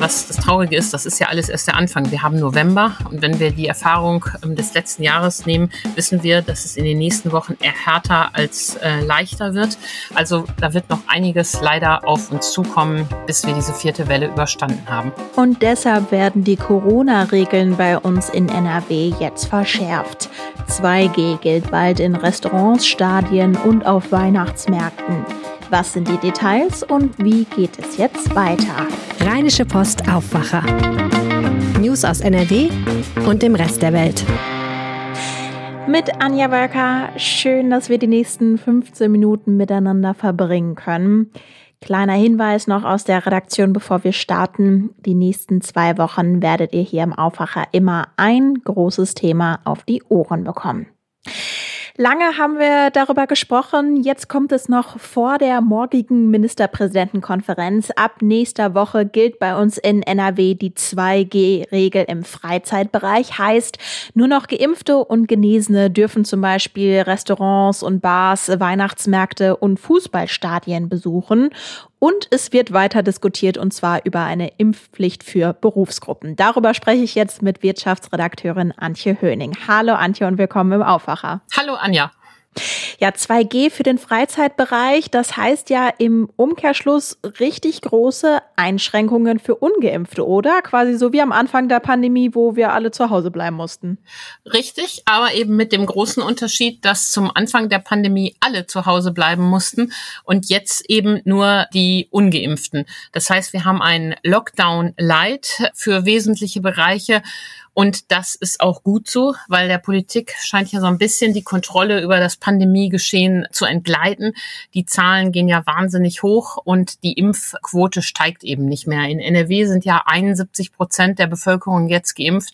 Was das Traurige ist, das ist ja alles erst der Anfang. Wir haben November und wenn wir die Erfahrung ähm, des letzten Jahres nehmen, wissen wir, dass es in den nächsten Wochen eher härter als äh, leichter wird. Also da wird noch einiges leider auf uns zukommen, bis wir diese vierte Welle überstanden haben. Und deshalb werden die Corona-Regeln bei uns in NRW jetzt verschärft. 2G gilt bald in Restaurants, Stadien und auf Weihnachtsmärkten. Was sind die Details und wie geht es jetzt weiter? Rheinische Post Aufwacher. News aus NRW und dem Rest der Welt. Mit Anja Wölker. Schön, dass wir die nächsten 15 Minuten miteinander verbringen können. Kleiner Hinweis noch aus der Redaktion, bevor wir starten. Die nächsten zwei Wochen werdet ihr hier im Aufwacher immer ein großes Thema auf die Ohren bekommen. Lange haben wir darüber gesprochen. Jetzt kommt es noch vor der morgigen Ministerpräsidentenkonferenz. Ab nächster Woche gilt bei uns in NRW die 2G-Regel im Freizeitbereich. Heißt, nur noch Geimpfte und Genesene dürfen zum Beispiel Restaurants und Bars, Weihnachtsmärkte und Fußballstadien besuchen. Und es wird weiter diskutiert und zwar über eine Impfpflicht für Berufsgruppen. Darüber spreche ich jetzt mit Wirtschaftsredakteurin Antje Höning. Hallo Antje und willkommen im Aufwacher. Hallo Anja. Ja, 2G für den Freizeitbereich, das heißt ja im Umkehrschluss richtig große Einschränkungen für ungeimpfte, oder? Quasi so wie am Anfang der Pandemie, wo wir alle zu Hause bleiben mussten. Richtig, aber eben mit dem großen Unterschied, dass zum Anfang der Pandemie alle zu Hause bleiben mussten und jetzt eben nur die ungeimpften. Das heißt, wir haben einen Lockdown Light für wesentliche Bereiche und das ist auch gut so, weil der Politik scheint ja so ein bisschen die Kontrolle über das Pandemiegeschehen zu entgleiten. Die Zahlen gehen ja wahnsinnig hoch und die Impfquote steigt eben nicht mehr. In NRW sind ja 71 Prozent der Bevölkerung jetzt geimpft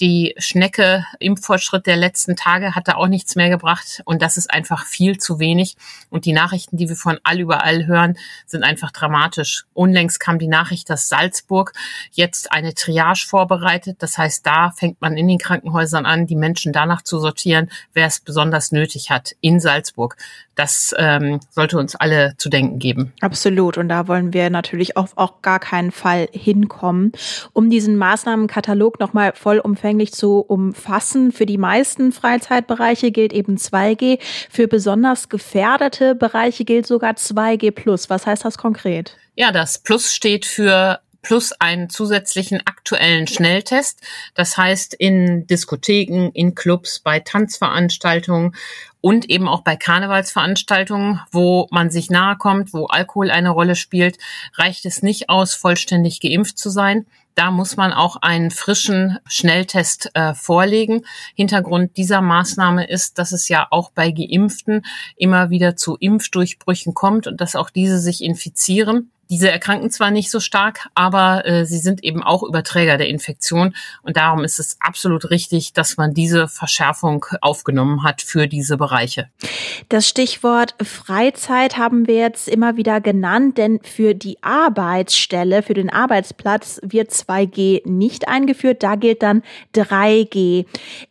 die Schnecke Impffortschritt der letzten Tage hat da auch nichts mehr gebracht und das ist einfach viel zu wenig. Und die Nachrichten, die wir von all überall hören, sind einfach dramatisch. Unlängst kam die Nachricht, dass Salzburg jetzt eine Triage vorbereitet. Das heißt, da fängt man in den Krankenhäusern an, die Menschen danach zu sortieren, wer es besonders nötig hat in Salzburg. Das ähm, sollte uns alle zu denken geben. Absolut. Und da wollen wir natürlich auf auch gar keinen Fall hinkommen. Um diesen Maßnahmenkatalog nochmal vollumfänglich vollumfänglich zu umfassen. Für die meisten Freizeitbereiche gilt eben 2G. Für besonders gefährdete Bereiche gilt sogar 2G plus. Was heißt das konkret? Ja, das Plus steht für plus einen zusätzlichen aktuellen Schnelltest. Das heißt, in Diskotheken, in Clubs, bei Tanzveranstaltungen und eben auch bei Karnevalsveranstaltungen, wo man sich nahe kommt, wo Alkohol eine Rolle spielt, reicht es nicht aus, vollständig geimpft zu sein. Da muss man auch einen frischen Schnelltest äh, vorlegen. Hintergrund dieser Maßnahme ist, dass es ja auch bei Geimpften immer wieder zu Impfdurchbrüchen kommt und dass auch diese sich infizieren. Diese erkranken zwar nicht so stark, aber äh, sie sind eben auch Überträger der Infektion. Und darum ist es absolut richtig, dass man diese Verschärfung aufgenommen hat für diese Bereiche. Das Stichwort Freizeit haben wir jetzt immer wieder genannt, denn für die Arbeitsstelle, für den Arbeitsplatz wird 2G nicht eingeführt. Da gilt dann 3G.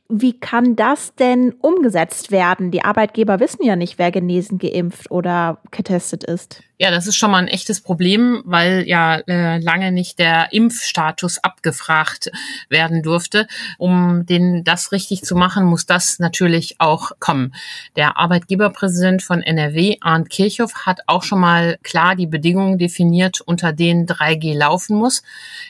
Wie kann das denn umgesetzt werden? Die Arbeitgeber wissen ja nicht, wer genesen, geimpft oder getestet ist. Ja, das ist schon mal ein echtes Problem, weil ja äh, lange nicht der Impfstatus abgefragt werden durfte. Um den das richtig zu machen, muss das natürlich auch kommen. Der Arbeitgeberpräsident von NRW, Arndt Kirchhoff, hat auch schon mal klar die Bedingungen definiert, unter denen 3G laufen muss.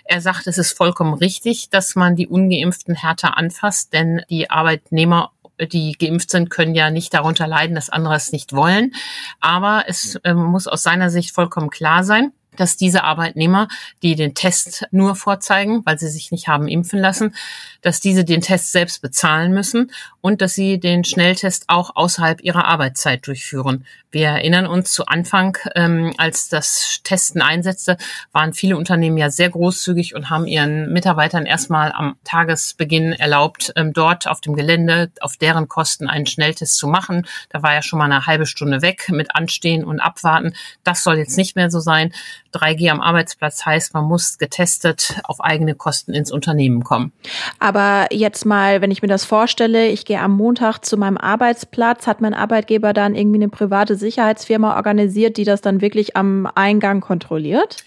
Er sagt, es ist vollkommen richtig, dass man die ungeimpften härter anfasst, denn die Arbeitnehmer die geimpft sind, können ja nicht darunter leiden, dass andere es nicht wollen. Aber es äh, muss aus seiner Sicht vollkommen klar sein, dass diese Arbeitnehmer, die den Test nur vorzeigen, weil sie sich nicht haben impfen lassen, dass diese den Test selbst bezahlen müssen und dass sie den Schnelltest auch außerhalb ihrer Arbeitszeit durchführen. Wir erinnern uns zu Anfang, ähm, als das Testen einsetzte, waren viele Unternehmen ja sehr großzügig und haben ihren Mitarbeitern erstmal am Tagesbeginn erlaubt, ähm, dort auf dem Gelände auf deren Kosten einen Schnelltest zu machen. Da war ja schon mal eine halbe Stunde weg mit Anstehen und Abwarten. Das soll jetzt nicht mehr so sein. 3G am Arbeitsplatz heißt, man muss getestet auf eigene Kosten ins Unternehmen kommen. Aber jetzt mal, wenn ich mir das vorstelle, ich gehe am Montag zu meinem Arbeitsplatz, hat mein Arbeitgeber dann irgendwie eine private Sicherheitsfirma organisiert, die das dann wirklich am Eingang kontrolliert?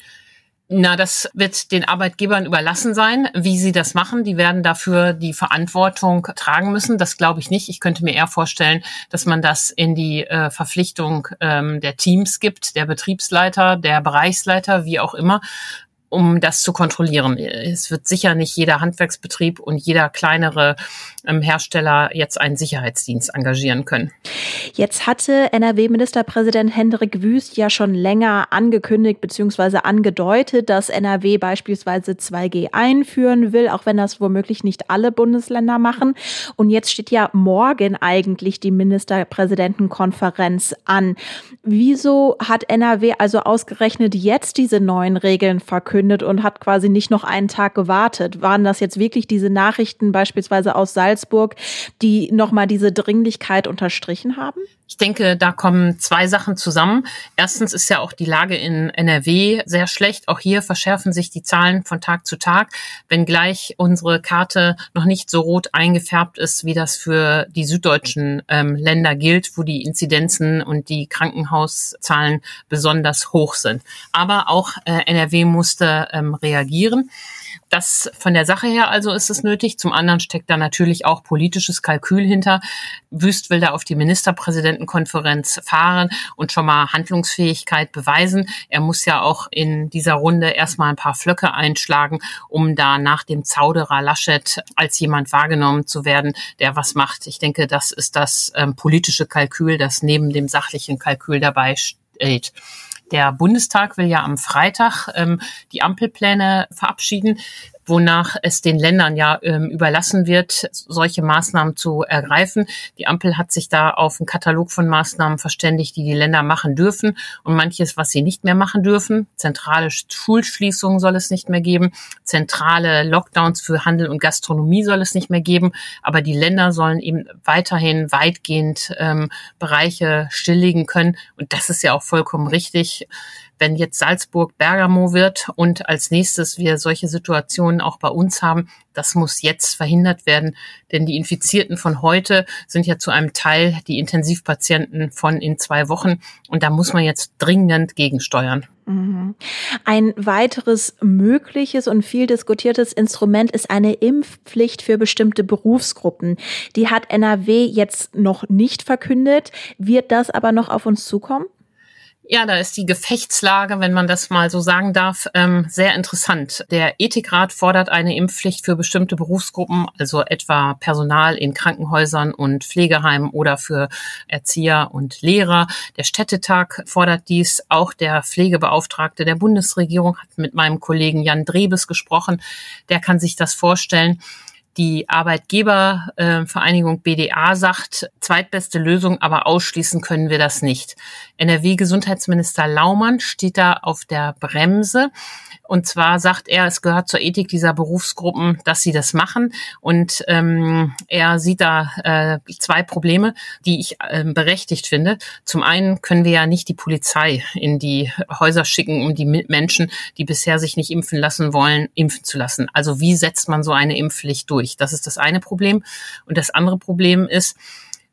Na, das wird den Arbeitgebern überlassen sein, wie sie das machen. Die werden dafür die Verantwortung tragen müssen. Das glaube ich nicht. Ich könnte mir eher vorstellen, dass man das in die äh, Verpflichtung ähm, der Teams gibt, der Betriebsleiter, der Bereichsleiter, wie auch immer, um das zu kontrollieren. Es wird sicher nicht jeder Handwerksbetrieb und jeder kleinere ähm, Hersteller jetzt einen Sicherheitsdienst engagieren können. Jetzt hatte NRW-Ministerpräsident Hendrik Wüst ja schon länger angekündigt bzw. angedeutet, dass NRW beispielsweise 2G einführen will, auch wenn das womöglich nicht alle Bundesländer machen. Und jetzt steht ja morgen eigentlich die Ministerpräsidentenkonferenz an. Wieso hat NRW also ausgerechnet jetzt diese neuen Regeln verkündet? Verkündet und hat quasi nicht noch einen Tag gewartet. Waren das jetzt wirklich diese Nachrichten beispielsweise aus Salzburg, die nochmal diese Dringlichkeit unterstrichen haben? Ich denke, da kommen zwei Sachen zusammen. Erstens ist ja auch die Lage in NRW sehr schlecht. Auch hier verschärfen sich die Zahlen von Tag zu Tag, wenngleich unsere Karte noch nicht so rot eingefärbt ist, wie das für die süddeutschen ähm, Länder gilt, wo die Inzidenzen und die Krankenhauszahlen besonders hoch sind. Aber auch äh, NRW musste ähm, reagieren. Das von der Sache her also ist es nötig. Zum anderen steckt da natürlich auch politisches Kalkül hinter. Wüst will da auf die Ministerpräsidentenkonferenz fahren und schon mal Handlungsfähigkeit beweisen. Er muss ja auch in dieser Runde erstmal ein paar Flöcke einschlagen, um da nach dem Zauderer Laschet als jemand wahrgenommen zu werden, der was macht. Ich denke, das ist das ähm, politische Kalkül, das neben dem sachlichen Kalkül dabei steht. Der Bundestag will ja am Freitag ähm, die Ampelpläne verabschieden wonach es den Ländern ja ähm, überlassen wird, solche Maßnahmen zu ergreifen. Die Ampel hat sich da auf einen Katalog von Maßnahmen verständigt, die die Länder machen dürfen und manches, was sie nicht mehr machen dürfen. Zentrale Schulschließungen soll es nicht mehr geben, zentrale Lockdowns für Handel und Gastronomie soll es nicht mehr geben, aber die Länder sollen eben weiterhin weitgehend ähm, Bereiche stilllegen können und das ist ja auch vollkommen richtig wenn jetzt Salzburg Bergamo wird und als nächstes wir solche Situationen auch bei uns haben, das muss jetzt verhindert werden, denn die Infizierten von heute sind ja zu einem Teil die Intensivpatienten von in zwei Wochen und da muss man jetzt dringend gegensteuern. Mhm. Ein weiteres mögliches und viel diskutiertes Instrument ist eine Impfpflicht für bestimmte Berufsgruppen. Die hat NRW jetzt noch nicht verkündet. Wird das aber noch auf uns zukommen? Ja, da ist die Gefechtslage, wenn man das mal so sagen darf, ähm, sehr interessant. Der Ethikrat fordert eine Impfpflicht für bestimmte Berufsgruppen, also etwa Personal in Krankenhäusern und Pflegeheimen oder für Erzieher und Lehrer. Der Städtetag fordert dies. Auch der Pflegebeauftragte der Bundesregierung hat mit meinem Kollegen Jan Drebes gesprochen. Der kann sich das vorstellen. Die Arbeitgebervereinigung BDA sagt, zweitbeste Lösung, aber ausschließen können wir das nicht. NRW-Gesundheitsminister Laumann steht da auf der Bremse. Und zwar sagt er, es gehört zur Ethik dieser Berufsgruppen, dass sie das machen. Und ähm, er sieht da äh, zwei Probleme, die ich äh, berechtigt finde. Zum einen können wir ja nicht die Polizei in die Häuser schicken, um die Menschen, die bisher sich nicht impfen lassen wollen, impfen zu lassen. Also wie setzt man so eine Impfpflicht durch? Das ist das eine Problem. Und das andere Problem ist,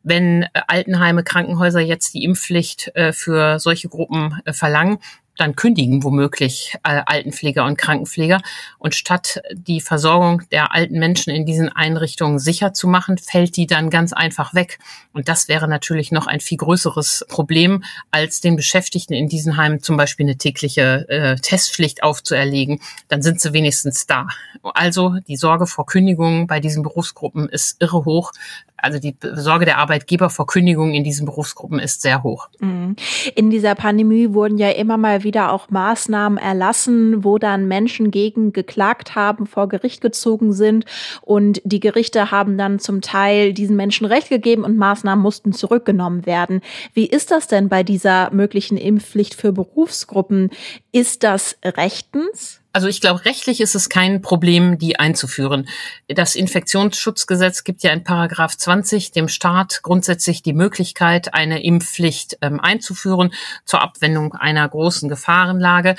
wenn Altenheime, Krankenhäuser jetzt die Impfpflicht äh, für solche Gruppen äh, verlangen, dann kündigen womöglich äh, Altenpfleger und Krankenpfleger. Und statt die Versorgung der alten Menschen in diesen Einrichtungen sicher zu machen, fällt die dann ganz einfach weg. Und das wäre natürlich noch ein viel größeres Problem, als den Beschäftigten in diesen Heimen zum Beispiel eine tägliche äh, Testpflicht aufzuerlegen. Dann sind sie wenigstens da. Also die Sorge vor Kündigungen bei diesen Berufsgruppen ist irre hoch also die Sorge der Arbeitgeber vor Kündigungen in diesen Berufsgruppen ist sehr hoch. Mhm. In dieser Pandemie wurden ja immer mal wieder auch Maßnahmen erlassen, wo dann Menschen gegen geklagt haben, vor Gericht gezogen sind und die Gerichte haben dann zum Teil diesen Menschen Recht gegeben und Maßnahmen mussten zurückgenommen werden. Wie ist das denn bei dieser möglichen Impfpflicht für Berufsgruppen? Ist das rechtens? Also ich glaube, rechtlich ist es kein Problem, die einzuführen. Das Infektionsschutzgesetz gibt ja in Paragraph 20 dem Staat grundsätzlich die Möglichkeit, eine Impfpflicht ähm, einzuführen zur Abwendung einer großen Gefahrenlage.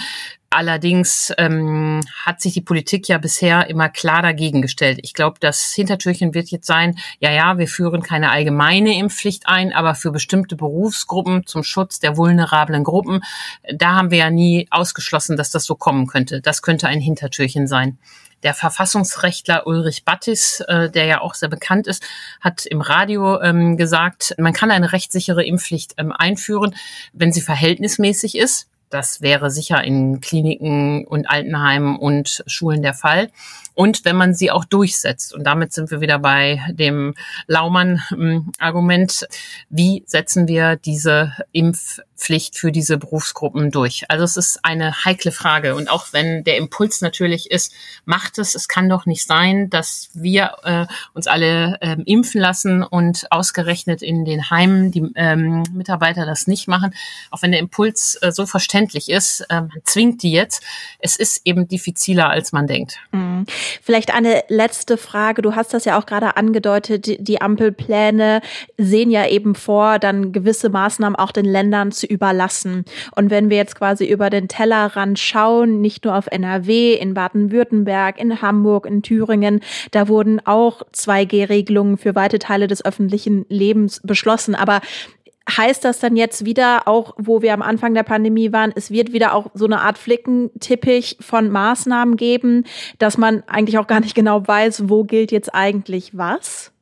Allerdings ähm, hat sich die Politik ja bisher immer klar dagegen gestellt. Ich glaube, das Hintertürchen wird jetzt sein, ja, ja, wir führen keine allgemeine Impfpflicht ein, aber für bestimmte Berufsgruppen zum Schutz der vulnerablen Gruppen, da haben wir ja nie ausgeschlossen, dass das so kommen könnte. Das könnte ein Hintertürchen sein. Der Verfassungsrechtler Ulrich Battis, äh, der ja auch sehr bekannt ist, hat im Radio ähm, gesagt, man kann eine rechtssichere Impfpflicht ähm, einführen, wenn sie verhältnismäßig ist das wäre sicher in Kliniken und Altenheimen und Schulen der Fall. Und wenn man sie auch durchsetzt. Und damit sind wir wieder bei dem Laumann-Argument. Wie setzen wir diese Impfpflicht für diese Berufsgruppen durch? Also es ist eine heikle Frage. Und auch wenn der Impuls natürlich ist, macht es, es kann doch nicht sein, dass wir äh, uns alle äh, impfen lassen und ausgerechnet in den Heimen die ähm, Mitarbeiter das nicht machen. Auch wenn der Impuls äh, so verständlich ist, äh, man zwingt die jetzt. Es ist eben diffiziler, als man denkt. Mhm. Vielleicht eine letzte Frage. Du hast das ja auch gerade angedeutet. Die Ampelpläne sehen ja eben vor, dann gewisse Maßnahmen auch den Ländern zu überlassen. Und wenn wir jetzt quasi über den Tellerrand schauen, nicht nur auf NRW, in Baden-Württemberg, in Hamburg, in Thüringen, da wurden auch 2G-Regelungen für weite Teile des öffentlichen Lebens beschlossen. Aber heißt das dann jetzt wieder, auch wo wir am Anfang der Pandemie waren, es wird wieder auch so eine Art Flickenteppich von Maßnahmen geben, dass man eigentlich auch gar nicht genau weiß, wo gilt jetzt eigentlich was?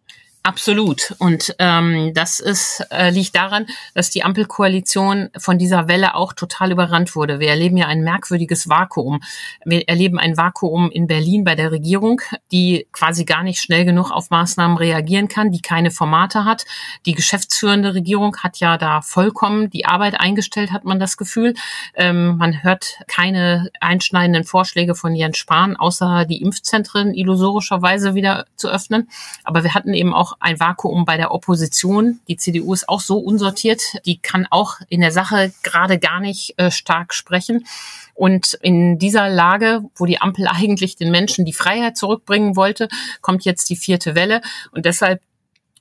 Absolut. Und ähm, das ist, äh, liegt daran, dass die Ampelkoalition von dieser Welle auch total überrannt wurde. Wir erleben ja ein merkwürdiges Vakuum. Wir erleben ein Vakuum in Berlin bei der Regierung, die quasi gar nicht schnell genug auf Maßnahmen reagieren kann, die keine Formate hat. Die geschäftsführende Regierung hat ja da vollkommen die Arbeit eingestellt, hat man das Gefühl. Ähm, man hört keine einschneidenden Vorschläge von Jens Spahn, außer die Impfzentren illusorischerweise wieder zu öffnen. Aber wir hatten eben auch ein Vakuum bei der Opposition. Die CDU ist auch so unsortiert, die kann auch in der Sache gerade gar nicht äh, stark sprechen. Und in dieser Lage, wo die Ampel eigentlich den Menschen die Freiheit zurückbringen wollte, kommt jetzt die vierte Welle. Und deshalb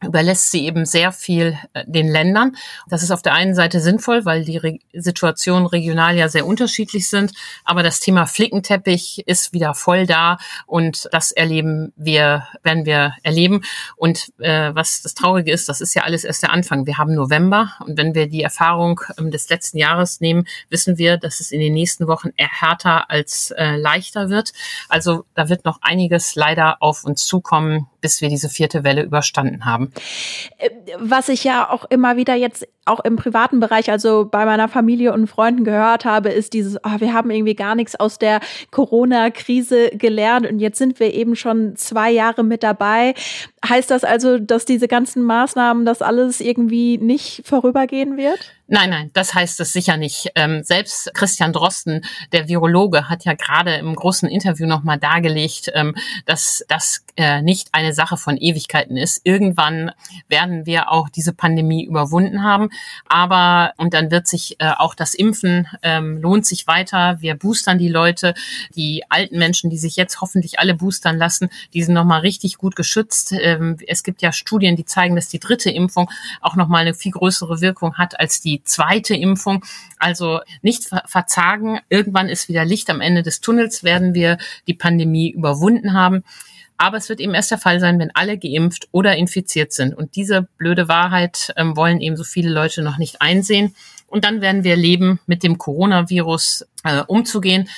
überlässt sie eben sehr viel äh, den Ländern. Das ist auf der einen Seite sinnvoll, weil die Re Situationen regional ja sehr unterschiedlich sind. Aber das Thema Flickenteppich ist wieder voll da und das erleben wir, werden wir erleben. Und äh, was das Traurige ist, das ist ja alles erst der Anfang. Wir haben November und wenn wir die Erfahrung ähm, des letzten Jahres nehmen, wissen wir, dass es in den nächsten Wochen eher härter als äh, leichter wird. Also da wird noch einiges leider auf uns zukommen, bis wir diese vierte Welle überstanden haben. Äh, was ich ja auch immer wieder jetzt auch im privaten Bereich, also bei meiner Familie und Freunden gehört habe, ist dieses, oh, wir haben irgendwie gar nichts aus der Corona-Krise gelernt und jetzt sind wir eben schon zwei Jahre mit dabei. Heißt das also, dass diese ganzen Maßnahmen, das alles irgendwie nicht vorübergehen wird? Nein, nein, das heißt es sicher nicht. Ähm, selbst Christian Drosten, der Virologe, hat ja gerade im großen Interview nochmal dargelegt, ähm, dass das äh, nicht eine Sache von Ewigkeiten ist. Irgendwann werden wir auch diese Pandemie überwunden haben. Aber, und dann wird sich äh, auch das Impfen ähm, lohnt sich weiter. Wir boostern die Leute. Die alten Menschen, die sich jetzt hoffentlich alle boostern lassen, die sind nochmal richtig gut geschützt. Ähm, es gibt ja Studien, die zeigen, dass die dritte Impfung auch nochmal eine viel größere Wirkung hat als die zweite Impfung. Also nicht verzagen. Irgendwann ist wieder Licht am Ende des Tunnels, werden wir die Pandemie überwunden haben. Aber es wird eben erst der Fall sein, wenn alle geimpft oder infiziert sind. Und diese blöde Wahrheit ähm, wollen eben so viele Leute noch nicht einsehen. Und dann werden wir leben, mit dem Coronavirus äh, umzugehen.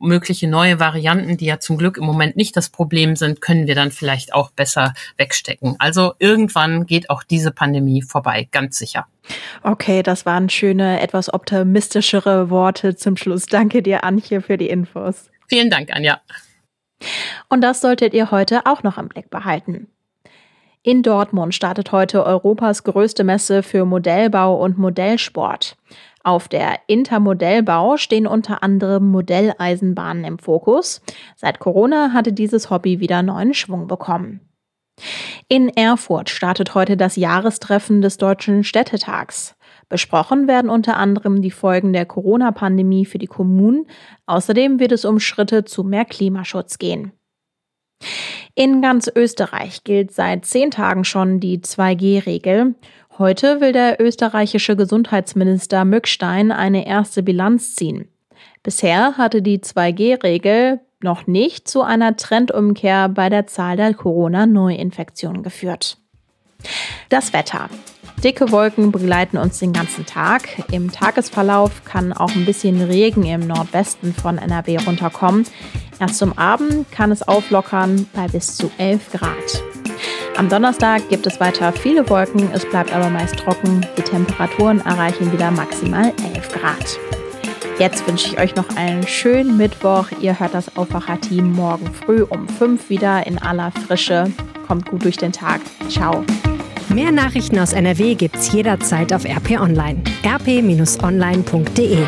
Mögliche neue Varianten, die ja zum Glück im Moment nicht das Problem sind, können wir dann vielleicht auch besser wegstecken. Also irgendwann geht auch diese Pandemie vorbei, ganz sicher. Okay, das waren schöne, etwas optimistischere Worte zum Schluss. Danke dir, Antje, für die Infos. Vielen Dank, Anja. Und das solltet ihr heute auch noch im Blick behalten. In Dortmund startet heute Europas größte Messe für Modellbau und Modellsport. Auf der Intermodellbau stehen unter anderem Modelleisenbahnen im Fokus. Seit Corona hatte dieses Hobby wieder neuen Schwung bekommen. In Erfurt startet heute das Jahrestreffen des Deutschen Städtetags. Besprochen werden unter anderem die Folgen der Corona-Pandemie für die Kommunen. Außerdem wird es um Schritte zu mehr Klimaschutz gehen. In ganz Österreich gilt seit zehn Tagen schon die 2G-Regel. Heute will der österreichische Gesundheitsminister Mückstein eine erste Bilanz ziehen. Bisher hatte die 2G-Regel noch nicht zu einer Trendumkehr bei der Zahl der Corona-Neuinfektionen geführt. Das Wetter. Dicke Wolken begleiten uns den ganzen Tag. Im Tagesverlauf kann auch ein bisschen Regen im Nordwesten von NRW runterkommen. Erst zum Abend kann es auflockern bei bis zu 11 Grad. Am Donnerstag gibt es weiter viele Wolken, es bleibt aber meist trocken. Die Temperaturen erreichen wieder maximal 11 Grad. Jetzt wünsche ich euch noch einen schönen Mittwoch. Ihr hört das Aufwacher-Team morgen früh um 5 wieder in aller Frische. Kommt gut durch den Tag. Ciao. Mehr Nachrichten aus NRW gibt's jederzeit auf RP Online. rp-online.de